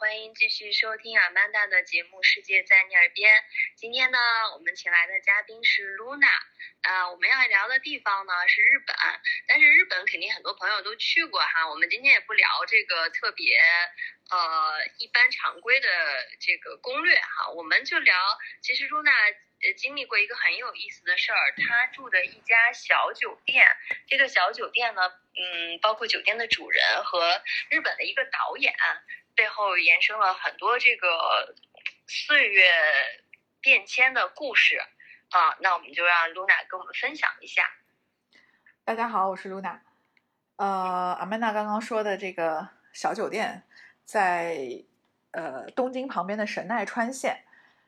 欢迎继续收听阿曼达的节目《世界在你耳边》。今天呢，我们请来的嘉宾是 Luna。啊，我们要聊的地方呢是日本，但是日本肯定很多朋友都去过哈。我们今天也不聊这个特别呃一般常规的这个攻略哈，我们就聊，其实 Luna 呃经历过一个很有意思的事儿，她住的一家小酒店，这个小酒店呢，嗯，包括酒店的主人和日本的一个导演。背后延伸了很多这个岁月变迁的故事啊，那我们就让露娜跟我们分享一下。大家好，我是露娜。呃，阿曼达刚刚说的这个小酒店在呃东京旁边的神奈川县，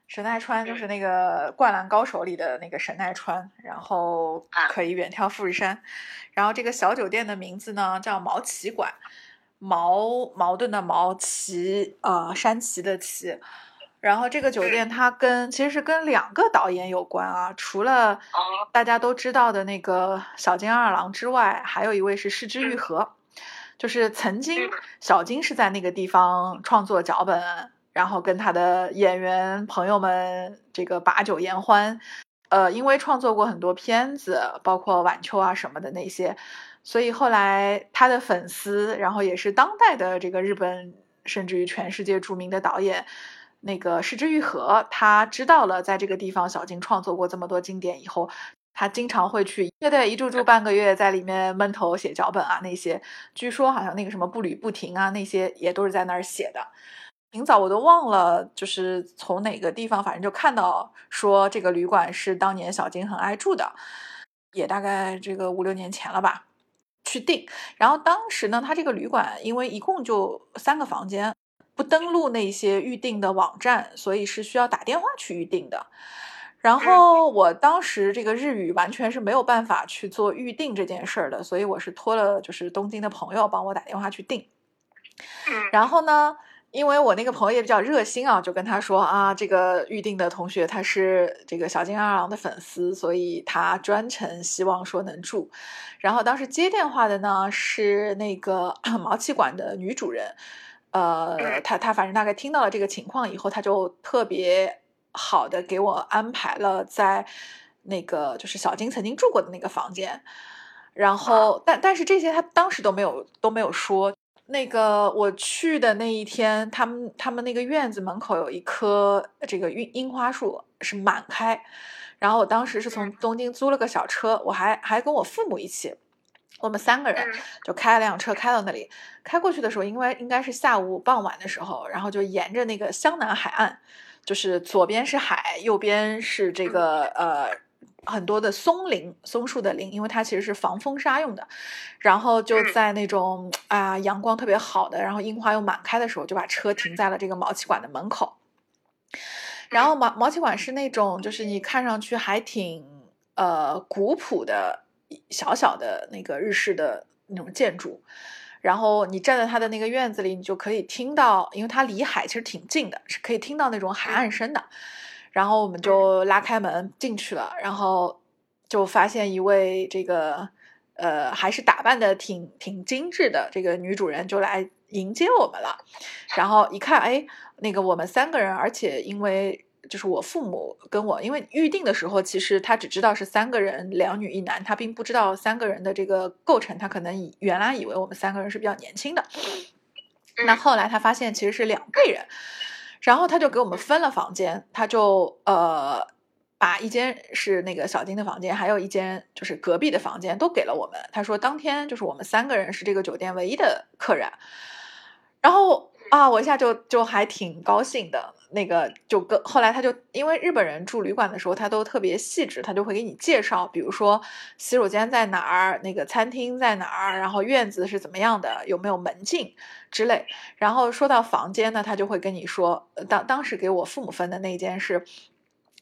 神奈川就是那个《灌篮高手》里的那个神奈川，然后可以远眺富士山。然后这个小酒店的名字呢叫毛奇馆。矛矛盾的矛，旗啊，山崎的崎。然后这个酒店它跟其实是跟两个导演有关啊，除了大家都知道的那个小津二郎之外，还有一位是市之愈合，就是曾经小津是在那个地方创作脚本，然后跟他的演员朋友们这个把酒言欢，呃，因为创作过很多片子，包括晚秋啊什么的那些。所以后来他的粉丝，然后也是当代的这个日本，甚至于全世界著名的导演，那个石之愈合，他知道了在这个地方小金创作过这么多经典以后，他经常会去，对对，一住住半个月，在里面闷头写脚本啊那些，据说好像那个什么步履不停啊那些也都是在那儿写的。挺早我都忘了，就是从哪个地方，反正就看到说这个旅馆是当年小金很爱住的，也大概这个五六年前了吧。去订，然后当时呢，他这个旅馆因为一共就三个房间，不登录那些预定的网站，所以是需要打电话去预定的。然后我当时这个日语完全是没有办法去做预定这件事儿的，所以我是托了就是东京的朋友帮我打电话去订。然后呢？因为我那个朋友也比较热心啊，就跟他说啊，这个预定的同学他是这个小金二郎的粉丝，所以他专程希望说能住。然后当时接电话的呢是那个 毛气馆的女主人，呃，他他反正大概听到了这个情况以后，他就特别好的给我安排了在那个就是小金曾经住过的那个房间。然后但但是这些他当时都没有都没有说。那个我去的那一天，他们他们那个院子门口有一棵这个樱樱花树是满开，然后我当时是从东京租了个小车，我还还跟我父母一起，我们三个人就开了辆车开到那里，开过去的时候，因为应该是下午傍晚的时候，然后就沿着那个湘南海岸，就是左边是海，右边是这个呃。很多的松林，松树的林，因为它其实是防风沙用的。然后就在那种啊阳光特别好的，然后樱花又满开的时候，就把车停在了这个毛气馆的门口。然后毛毛气馆是那种，就是你看上去还挺呃古朴的小小的那个日式的那种建筑。然后你站在它的那个院子里，你就可以听到，因为它离海其实挺近的，是可以听到那种海岸声的。然后我们就拉开门进去了，然后就发现一位这个呃还是打扮的挺挺精致的这个女主人就来迎接我们了。然后一看，哎，那个我们三个人，而且因为就是我父母跟我，因为预定的时候其实他只知道是三个人，两女一男，他并不知道三个人的这个构成，他可能以原来以为我们三个人是比较年轻的。那后来他发现其实是两辈人。然后他就给我们分了房间，他就呃把一间是那个小金的房间，还有一间就是隔壁的房间都给了我们。他说当天就是我们三个人是这个酒店唯一的客人，然后。啊，我一下就就还挺高兴的。那个就跟后来他就因为日本人住旅馆的时候，他都特别细致，他就会给你介绍，比如说洗手间在哪儿，那个餐厅在哪儿，然后院子是怎么样的，有没有门禁之类。然后说到房间呢，他就会跟你说，当当时给我父母分的那间是。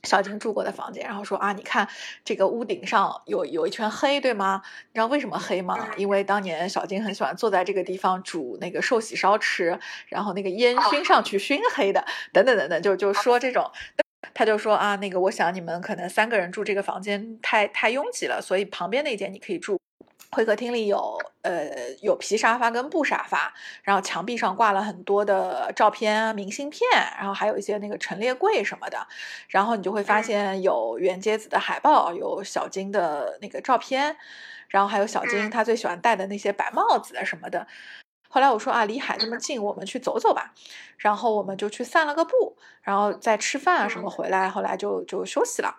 小金住过的房间，然后说啊，你看这个屋顶上有有一圈黑，对吗？你知道为什么黑吗？因为当年小金很喜欢坐在这个地方煮那个寿喜烧吃，然后那个烟熏上去熏黑的，等等等等，就就说这种，他就说啊，那个我想你们可能三个人住这个房间太太拥挤了，所以旁边那间你可以住。会客厅里有呃有皮沙发跟布沙发，然后墙壁上挂了很多的照片、明信片，然后还有一些那个陈列柜什么的，然后你就会发现有原节子的海报，有小金的那个照片，然后还有小金他最喜欢戴的那些白帽子什么的。后来我说啊，离海这么近，我们去走走吧。然后我们就去散了个步，然后再吃饭啊什么回来，后来就就休息了。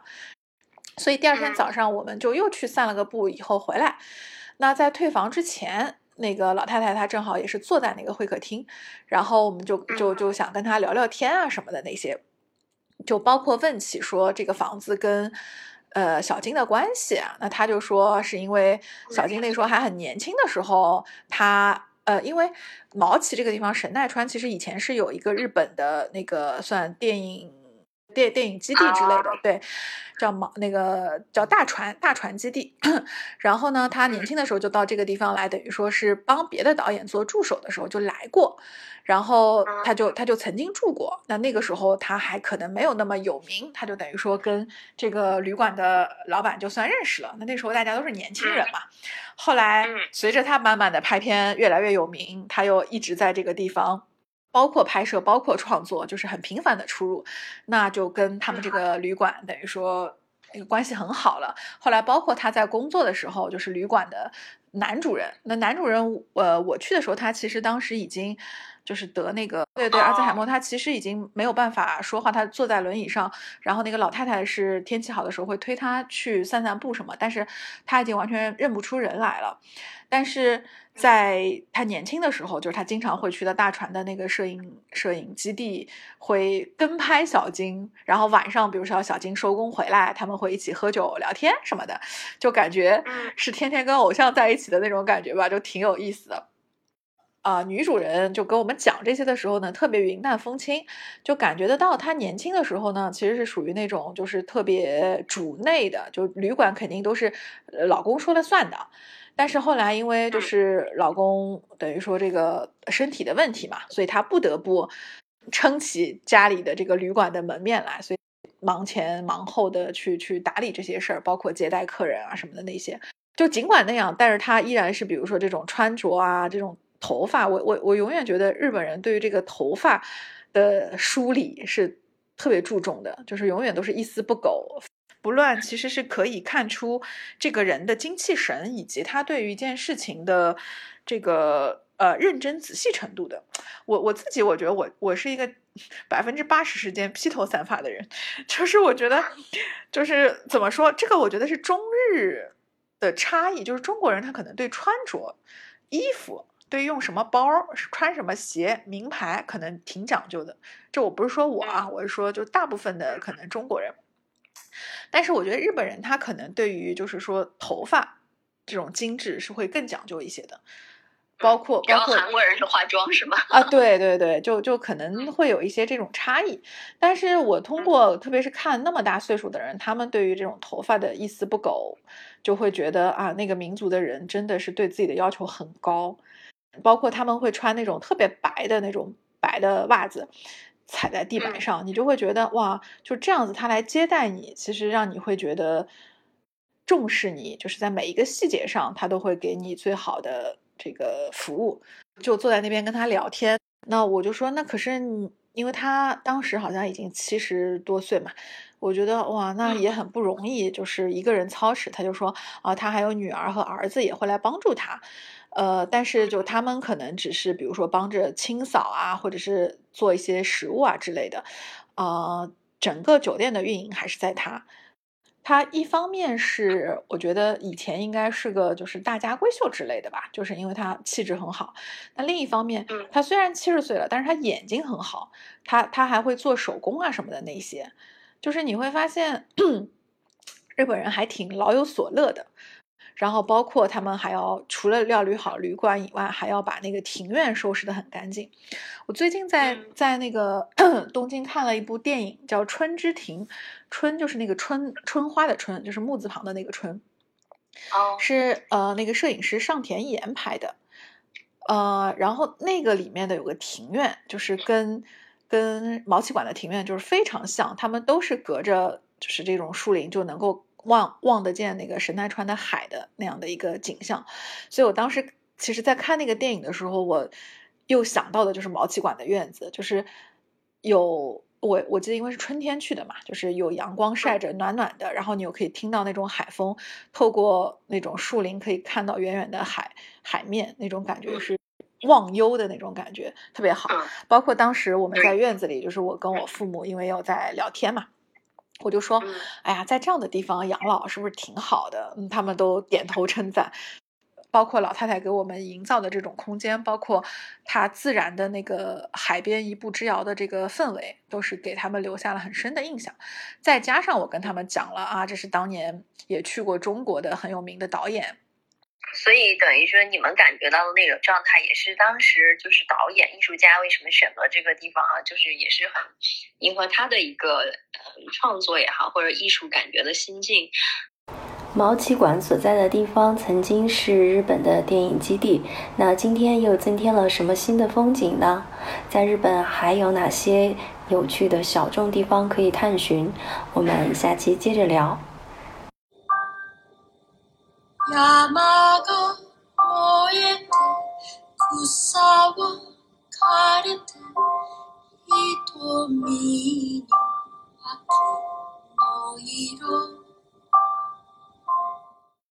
所以第二天早上我们就又去散了个步，以后回来。那在退房之前，那个老太太她正好也是坐在那个会客厅，然后我们就就就想跟她聊聊天啊什么的那些，就包括问起说这个房子跟呃小金的关系啊。那她就说是因为小金那时候还很年轻的时候，她呃因为毛奇这个地方神奈川其实以前是有一个日本的那个算电影。电电影基地之类的，对，叫毛那个叫大船大船基地。然后呢，他年轻的时候就到这个地方来，等于说是帮别的导演做助手的时候就来过。然后他就他就曾经住过。那那个时候他还可能没有那么有名，他就等于说跟这个旅馆的老板就算认识了。那那时候大家都是年轻人嘛。后来随着他慢慢的拍片越来越有名，他又一直在这个地方。包括拍摄，包括创作，就是很频繁的出入，那就跟他们这个旅馆等于说那个关系很好了。后来，包括他在工作的时候，就是旅馆的男主人。那男主人，呃，我去的时候，他其实当时已经就是得那个对对阿兹海默，他其实已经没有办法说话，他坐在轮椅上。然后那个老太太是天气好的时候会推他去散散步什么，但是他已经完全认不出人来了。但是在他年轻的时候，就是他经常会去的大船的那个摄影摄影基地，会跟拍小金。然后晚上，比如说小金收工回来，他们会一起喝酒聊天什么的，就感觉是天天跟偶像在一起的那种感觉吧，就挺有意思的。啊，女主人就跟我们讲这些的时候呢，特别云淡风轻，就感觉得到她年轻的时候呢，其实是属于那种就是特别主内的，就旅馆肯定都是老公说了算的。但是后来，因为就是老公等于说这个身体的问题嘛，所以她不得不撑起家里的这个旅馆的门面来，所以忙前忙后的去去打理这些事儿，包括接待客人啊什么的那些。就尽管那样，但是她依然是比如说这种穿着啊，这种头发，我我我永远觉得日本人对于这个头发的梳理是特别注重的，就是永远都是一丝不苟。不乱其实是可以看出这个人的精气神以及他对于一件事情的这个呃认真仔细程度的。我我自己我觉得我我是一个百分之八十时间披头散发的人，就是我觉得就是怎么说这个我觉得是中日的差异，就是中国人他可能对穿着衣服对用什么包穿什么鞋名牌可能挺讲究的。这我不是说我啊，我是说就大部分的可能中国人。但是我觉得日本人他可能对于就是说头发这种精致是会更讲究一些的，包括包括韩国人是化妆是吗？啊，对对对，就就可 能会有一些这种差异。但是我通过特别是看那么大岁数的人，他们对于这种头发的一丝不苟，就会觉得啊，那个民族的人真的是对自己的要求很高，包括他们会穿那种特别白的那种白的袜子。踩在地板上，你就会觉得哇，就这样子他来接待你，其实让你会觉得重视你，就是在每一个细节上，他都会给你最好的这个服务。就坐在那边跟他聊天，那我就说，那可是你，因为他当时好像已经七十多岁嘛，我觉得哇，那也很不容易，就是一个人操持。他就说啊，他还有女儿和儿子也会来帮助他。呃，但是就他们可能只是比如说帮着清扫啊，或者是做一些食物啊之类的，呃，整个酒店的运营还是在他。他一方面是我觉得以前应该是个就是大家闺秀之类的吧，就是因为他气质很好。那另一方面，他虽然七十岁了，但是他眼睛很好，他他还会做手工啊什么的那些，就是你会发现 日本人还挺老有所乐的。然后包括他们还要除了料理好旅馆以外，还要把那个庭院收拾得很干净。我最近在在那个 东京看了一部电影，叫《春之庭》，春就是那个春春花的春，就是木字旁的那个春。哦，是呃那个摄影师上田岩拍的。呃，然后那个里面的有个庭院，就是跟跟毛奇馆的庭院就是非常像，他们都是隔着就是这种树林就能够。望望得见那个神奈川的海的那样的一个景象。所以我当时其实，在看那个电影的时候，我又想到的就是毛奇馆的院子，就是有。我我记得因为是春天去的嘛，就是有阳光晒着，暖暖的，然后你又可以听到那种海风，透过那种树林可以看到远远的海海面，那种感觉是忘忧的那种感觉，特别好。包括当时我们在院子里，就是我跟我父母因为要在聊天嘛，我就说，哎呀，在这样的地方养老是不是挺好的？嗯，他们都点头称赞。包括老太太给我们营造的这种空间，包括她自然的那个海边一步之遥的这个氛围，都是给他们留下了很深的印象。再加上我跟他们讲了啊，这是当年也去过中国的很有名的导演，所以等于说你们感觉到的那种状态，也是当时就是导演艺术家为什么选择这个地方啊，就是也是很迎合他的一个呃创作也好，或者艺术感觉的心境。毛奇馆所在的地方曾经是日本的电影基地，那今天又增添了什么新的风景呢？在日本还有哪些有趣的小众地方可以探寻？我们下期接着聊。 야마가 모에테 구사와 가레테 이토미니 아키 노이로